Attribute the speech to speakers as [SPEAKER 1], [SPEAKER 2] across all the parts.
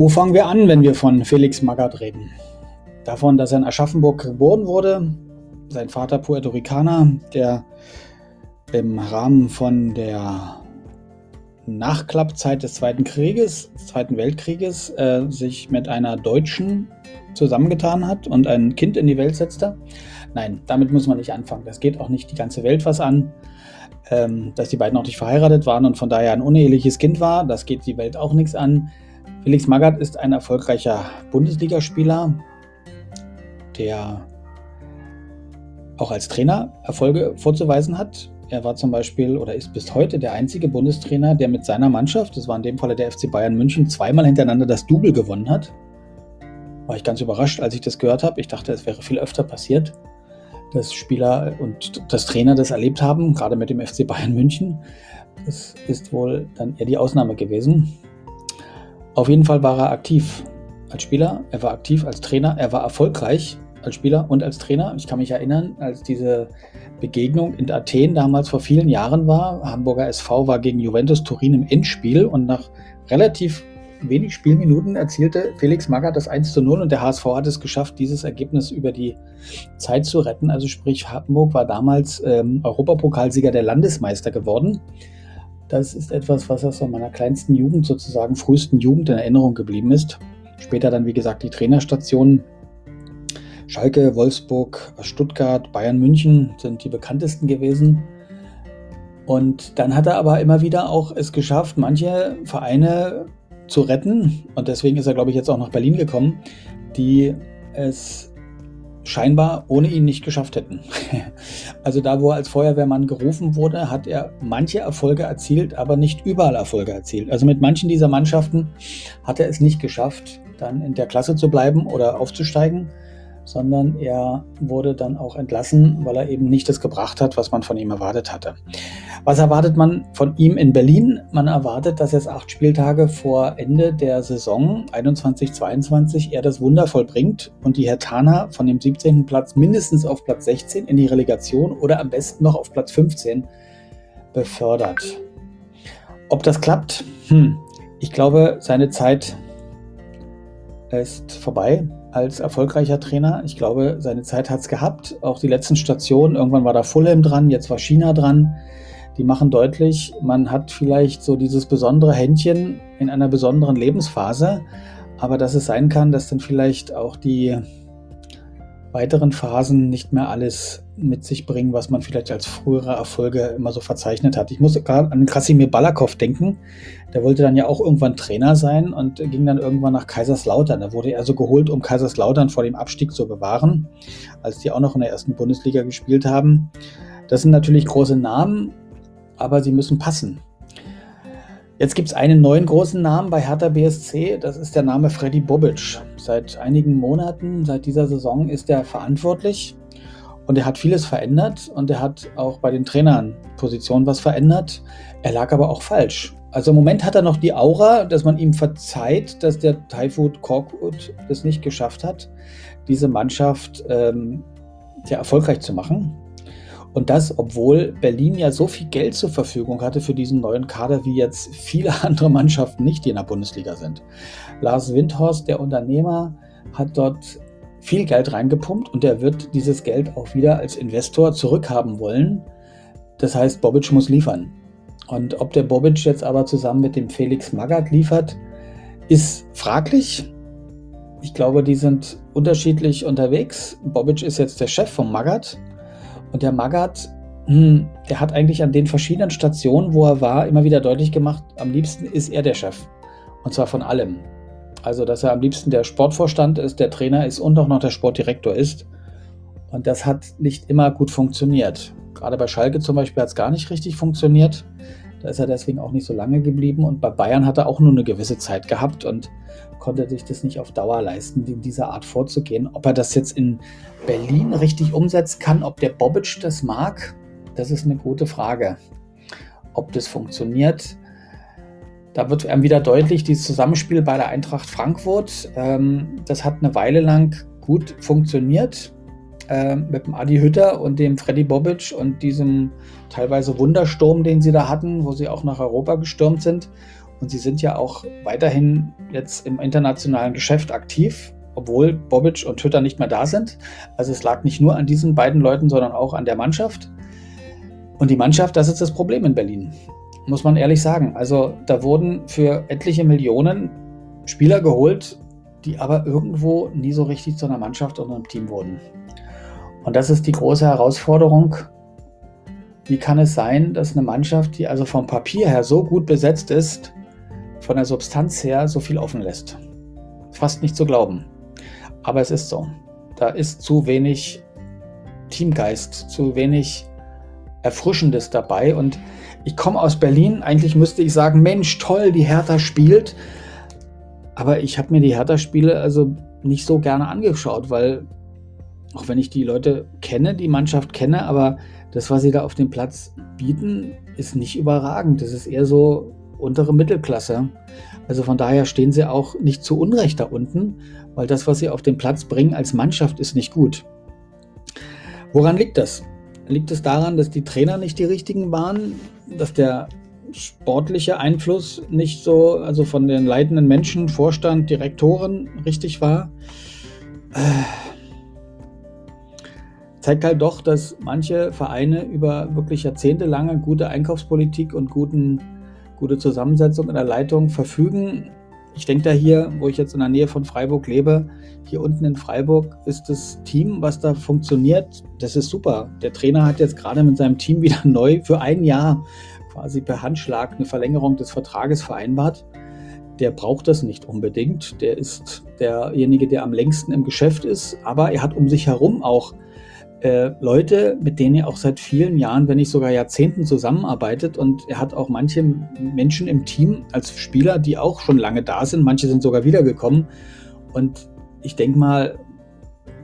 [SPEAKER 1] Wo fangen wir an, wenn wir von Felix Magath reden? Davon, dass er in Aschaffenburg geboren wurde, sein Vater Puerto Ricaner, der im Rahmen von der Nachklappzeit des Zweiten Krieges, Zweiten Weltkrieges, äh, sich mit einer Deutschen zusammengetan hat und ein Kind in die Welt setzte. Nein, damit muss man nicht anfangen. Das geht auch nicht die ganze Welt was an. Ähm, dass die beiden auch nicht verheiratet waren und von daher ein uneheliches Kind war, das geht die Welt auch nichts an. Felix Magath ist ein erfolgreicher Bundesligaspieler, der auch als Trainer Erfolge vorzuweisen hat. Er war zum Beispiel oder ist bis heute der einzige Bundestrainer, der mit seiner Mannschaft, das war in dem Falle der FC Bayern München, zweimal hintereinander das Double gewonnen hat. War ich ganz überrascht, als ich das gehört habe. Ich dachte, es wäre viel öfter passiert, dass Spieler und das Trainer das erlebt haben, gerade mit dem FC Bayern München. Das ist wohl dann eher die Ausnahme gewesen. Auf jeden Fall war er aktiv als Spieler, er war aktiv als Trainer, er war erfolgreich als Spieler und als Trainer. Ich kann mich erinnern, als diese Begegnung in Athen damals vor vielen Jahren war. Hamburger SV war gegen Juventus Turin im Endspiel und nach relativ wenig Spielminuten erzielte Felix Magath das 1 zu 0 und der HSV hat es geschafft, dieses Ergebnis über die Zeit zu retten. Also sprich, Hamburg war damals ähm, Europapokalsieger der Landesmeister geworden. Das ist etwas, was aus meiner kleinsten Jugend, sozusagen frühesten Jugend in Erinnerung geblieben ist. Später dann, wie gesagt, die Trainerstationen Schalke, Wolfsburg, Stuttgart, Bayern, München sind die bekanntesten gewesen. Und dann hat er aber immer wieder auch es geschafft, manche Vereine zu retten. Und deswegen ist er, glaube ich, jetzt auch nach Berlin gekommen, die es scheinbar ohne ihn nicht geschafft hätten. also da, wo er als Feuerwehrmann gerufen wurde, hat er manche Erfolge erzielt, aber nicht überall Erfolge erzielt. Also mit manchen dieser Mannschaften hat er es nicht geschafft, dann in der Klasse zu bleiben oder aufzusteigen sondern er wurde dann auch entlassen, weil er eben nicht das gebracht hat, was man von ihm erwartet hatte. Was erwartet man von ihm in Berlin? Man erwartet, dass es acht Spieltage vor Ende der Saison 21-22 er das Wunder vollbringt und die Hertana von dem 17. Platz mindestens auf Platz 16 in die Relegation oder am besten noch auf Platz 15 befördert. Ob das klappt? Hm. Ich glaube, seine Zeit ist vorbei als erfolgreicher Trainer. Ich glaube, seine Zeit hat es gehabt. Auch die letzten Stationen, irgendwann war da Fulham dran, jetzt war China dran. Die machen deutlich, man hat vielleicht so dieses besondere Händchen in einer besonderen Lebensphase, aber dass es sein kann, dass dann vielleicht auch die weiteren Phasen nicht mehr alles mit sich bringen, was man vielleicht als frühere Erfolge immer so verzeichnet hat. Ich muss gerade an Krasimir Balakow denken. Der wollte dann ja auch irgendwann Trainer sein und ging dann irgendwann nach Kaiserslautern. Da wurde er so geholt, um Kaiserslautern vor dem Abstieg zu bewahren, als die auch noch in der ersten Bundesliga gespielt haben. Das sind natürlich große Namen, aber sie müssen passen. Jetzt gibt es einen neuen großen Namen bei Hertha BSC, das ist der Name Freddy Bobic. Seit einigen Monaten, seit dieser Saison ist er verantwortlich und er hat vieles verändert und er hat auch bei den Trainern Positionen was verändert. Er lag aber auch falsch. Also im Moment hat er noch die Aura, dass man ihm verzeiht, dass der Typhoon Korkut es nicht geschafft hat, diese Mannschaft ähm, sehr erfolgreich zu machen. Und das, obwohl Berlin ja so viel Geld zur Verfügung hatte für diesen neuen Kader, wie jetzt viele andere Mannschaften nicht, die in der Bundesliga sind. Lars Windhorst, der Unternehmer, hat dort viel Geld reingepumpt und er wird dieses Geld auch wieder als Investor zurückhaben wollen. Das heißt, Bobic muss liefern. Und ob der Bobic jetzt aber zusammen mit dem Felix Magath liefert, ist fraglich. Ich glaube, die sind unterschiedlich unterwegs. Bobic ist jetzt der Chef von Magath und der Magath, hm, der hat eigentlich an den verschiedenen Stationen, wo er war, immer wieder deutlich gemacht, am liebsten ist er der Chef. Und zwar von allem. Also, dass er am liebsten der Sportvorstand ist, der Trainer ist und auch noch der Sportdirektor ist. Und das hat nicht immer gut funktioniert. Gerade bei Schalke zum Beispiel hat es gar nicht richtig funktioniert. Da ist er deswegen auch nicht so lange geblieben. Und bei Bayern hat er auch nur eine gewisse Zeit gehabt und konnte sich das nicht auf Dauer leisten, in dieser Art vorzugehen. Ob er das jetzt in Berlin richtig umsetzen kann, ob der Bobic das mag, das ist eine gute Frage. Ob das funktioniert, da wird einem wieder deutlich, dieses Zusammenspiel bei der Eintracht Frankfurt, ähm, das hat eine Weile lang gut funktioniert äh, mit dem Adi Hütter und dem Freddy Bobic und diesem teilweise Wundersturm, den sie da hatten, wo sie auch nach Europa gestürmt sind. Und sie sind ja auch weiterhin jetzt im internationalen Geschäft aktiv, obwohl Bobic und Twitter nicht mehr da sind. Also es lag nicht nur an diesen beiden Leuten, sondern auch an der Mannschaft. Und die Mannschaft, das ist das Problem in Berlin, muss man ehrlich sagen. Also da wurden für etliche Millionen Spieler geholt, die aber irgendwo nie so richtig zu einer Mannschaft oder einem Team wurden. Und das ist die große Herausforderung. Wie kann es sein, dass eine Mannschaft, die also vom Papier her so gut besetzt ist, von der Substanz her so viel offen lässt? Fast nicht zu glauben. Aber es ist so. Da ist zu wenig Teamgeist, zu wenig Erfrischendes dabei. Und ich komme aus Berlin. Eigentlich müsste ich sagen, Mensch, toll, die Hertha spielt. Aber ich habe mir die Hertha-Spiele also nicht so gerne angeschaut, weil auch wenn ich die Leute kenne, die Mannschaft kenne, aber das, was sie da auf dem Platz bieten, ist nicht überragend. Das ist eher so untere Mittelklasse. Also von daher stehen sie auch nicht zu Unrecht da unten, weil das, was sie auf den Platz bringen als Mannschaft, ist nicht gut. Woran liegt das? Liegt es daran, dass die Trainer nicht die richtigen waren, dass der sportliche Einfluss nicht so, also von den leitenden Menschen, Vorstand, Direktoren richtig war. Äh, zeigt halt doch, dass manche Vereine über wirklich jahrzehntelange gute Einkaufspolitik und guten, gute Zusammensetzung in der Leitung verfügen. Ich denke da hier, wo ich jetzt in der Nähe von Freiburg lebe, hier unten in Freiburg ist das Team, was da funktioniert, das ist super. Der Trainer hat jetzt gerade mit seinem Team wieder neu für ein Jahr quasi per Handschlag eine Verlängerung des Vertrages vereinbart. Der braucht das nicht unbedingt. Der ist derjenige, der am längsten im Geschäft ist, aber er hat um sich herum auch äh, Leute, mit denen er auch seit vielen Jahren, wenn nicht sogar Jahrzehnten zusammenarbeitet. Und er hat auch manche Menschen im Team als Spieler, die auch schon lange da sind. Manche sind sogar wiedergekommen. Und ich denke mal,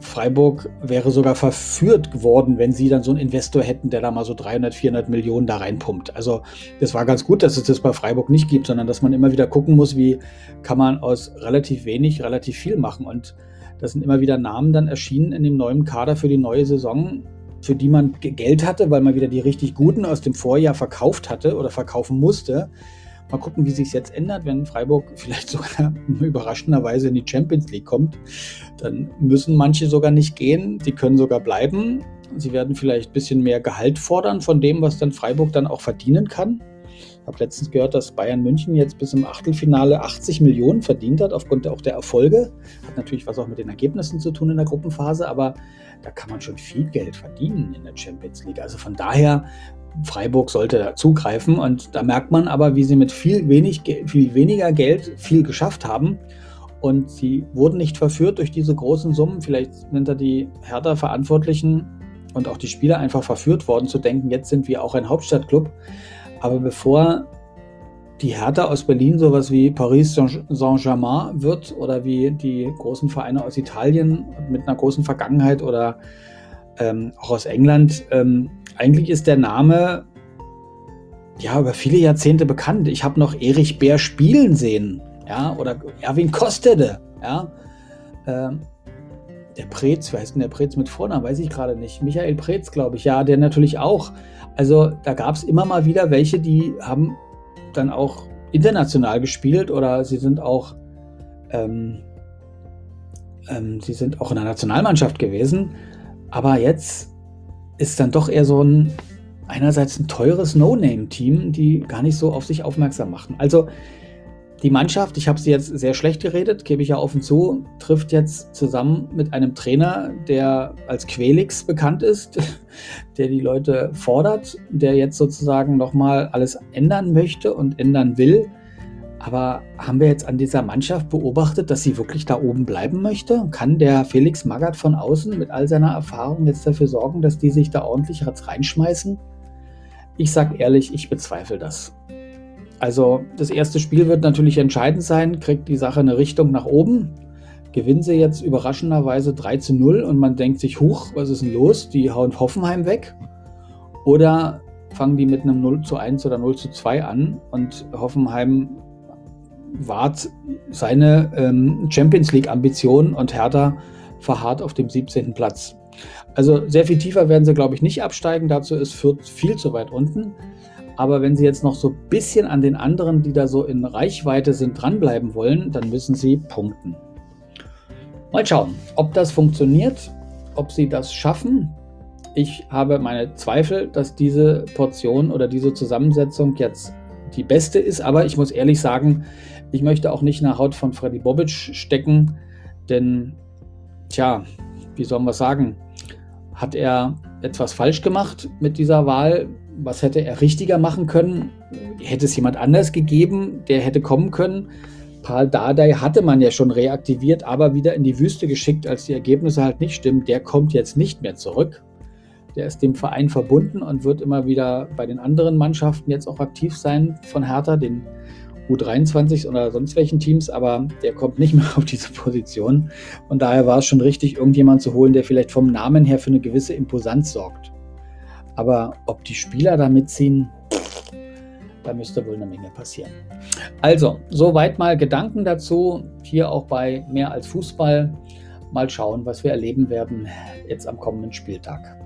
[SPEAKER 1] Freiburg wäre sogar verführt geworden, wenn sie dann so einen Investor hätten, der da mal so 300, 400 Millionen da reinpumpt. Also das war ganz gut, dass es das bei Freiburg nicht gibt, sondern dass man immer wieder gucken muss, wie kann man aus relativ wenig relativ viel machen. Und das sind immer wieder Namen dann erschienen in dem neuen Kader für die neue Saison, für die man Geld hatte, weil man wieder die richtig guten aus dem Vorjahr verkauft hatte oder verkaufen musste. Mal gucken, wie sich jetzt ändert, wenn Freiburg vielleicht sogar überraschenderweise in die Champions League kommt. Dann müssen manche sogar nicht gehen, sie können sogar bleiben. Sie werden vielleicht ein bisschen mehr Gehalt fordern von dem, was dann Freiburg dann auch verdienen kann. Ich habe letztens gehört, dass Bayern München jetzt bis im Achtelfinale 80 Millionen verdient hat, aufgrund auch der Erfolge. Hat natürlich was auch mit den Ergebnissen zu tun in der Gruppenphase, aber da kann man schon viel Geld verdienen in der Champions League. Also von daher Freiburg sollte da zugreifen und da merkt man aber, wie sie mit viel, wenig, viel weniger Geld viel geschafft haben. Und sie wurden nicht verführt durch diese großen Summen. Vielleicht sind da die Hertha-Verantwortlichen und auch die Spieler einfach verführt worden zu denken, jetzt sind wir auch ein Hauptstadtclub. Aber bevor die Hertha aus Berlin sowas wie Paris Saint-Germain wird oder wie die großen Vereine aus Italien mit einer großen Vergangenheit oder ähm, auch aus England, ähm, eigentlich ist der Name ja über viele Jahrzehnte bekannt. Ich habe noch Erich Bär spielen sehen, ja, oder Erwin Kostede, ja. Ähm, der Preetz, wer heißt denn der Preetz mit Vornamen? Weiß ich gerade nicht. Michael Preetz, glaube ich, ja, der natürlich auch. Also da gab es immer mal wieder welche, die haben dann auch international gespielt oder sie sind auch, ähm, ähm, sie sind auch in der Nationalmannschaft gewesen. Aber jetzt ist dann doch eher so ein einerseits ein teures No-Name-Team, die gar nicht so auf sich aufmerksam machen. Also die Mannschaft, ich habe sie jetzt sehr schlecht geredet, gebe ich ja offen zu, trifft jetzt zusammen mit einem Trainer, der als Quelix bekannt ist, der die Leute fordert, der jetzt sozusagen nochmal alles ändern möchte und ändern will. Aber haben wir jetzt an dieser Mannschaft beobachtet, dass sie wirklich da oben bleiben möchte? Kann der Felix Magath von außen mit all seiner Erfahrung jetzt dafür sorgen, dass die sich da ordentlich reinschmeißen? Ich sage ehrlich, ich bezweifle das. Also das erste Spiel wird natürlich entscheidend sein. Kriegt die Sache eine Richtung nach oben? Gewinnen sie jetzt überraschenderweise 3 zu 0 und man denkt sich, huch, was ist denn los? Die hauen Hoffenheim weg. Oder fangen die mit einem 0 zu 1 oder 0 zu 2 an und Hoffenheim wahrt seine ähm, Champions League-Ambitionen und Hertha verharrt auf dem 17. Platz. Also sehr viel tiefer werden sie, glaube ich, nicht absteigen. Dazu ist Fürth viel zu weit unten. Aber wenn Sie jetzt noch so ein bisschen an den anderen, die da so in Reichweite sind, dranbleiben wollen, dann müssen Sie punkten. Mal schauen, ob das funktioniert, ob Sie das schaffen. Ich habe meine Zweifel, dass diese Portion oder diese Zusammensetzung jetzt die beste ist, aber ich muss ehrlich sagen, ich möchte auch nicht nach Haut von Freddy Bobic stecken, denn, tja, wie soll man sagen, hat er etwas falsch gemacht mit dieser Wahl? Was hätte er richtiger machen können? Hätte es jemand anders gegeben, der hätte kommen können? Paul Dardai hatte man ja schon reaktiviert, aber wieder in die Wüste geschickt, als die Ergebnisse halt nicht stimmen. Der kommt jetzt nicht mehr zurück. Der ist dem Verein verbunden und wird immer wieder bei den anderen Mannschaften jetzt auch aktiv sein von Hertha, den U23 oder sonst welchen Teams, aber der kommt nicht mehr auf diese Position. Und daher war es schon richtig, irgendjemand zu holen, der vielleicht vom Namen her für eine gewisse Imposanz sorgt. Aber ob die Spieler da mitziehen, da müsste wohl eine Menge passieren. Also, soweit mal Gedanken dazu. Hier auch bei mehr als Fußball. Mal schauen, was wir erleben werden jetzt am kommenden Spieltag.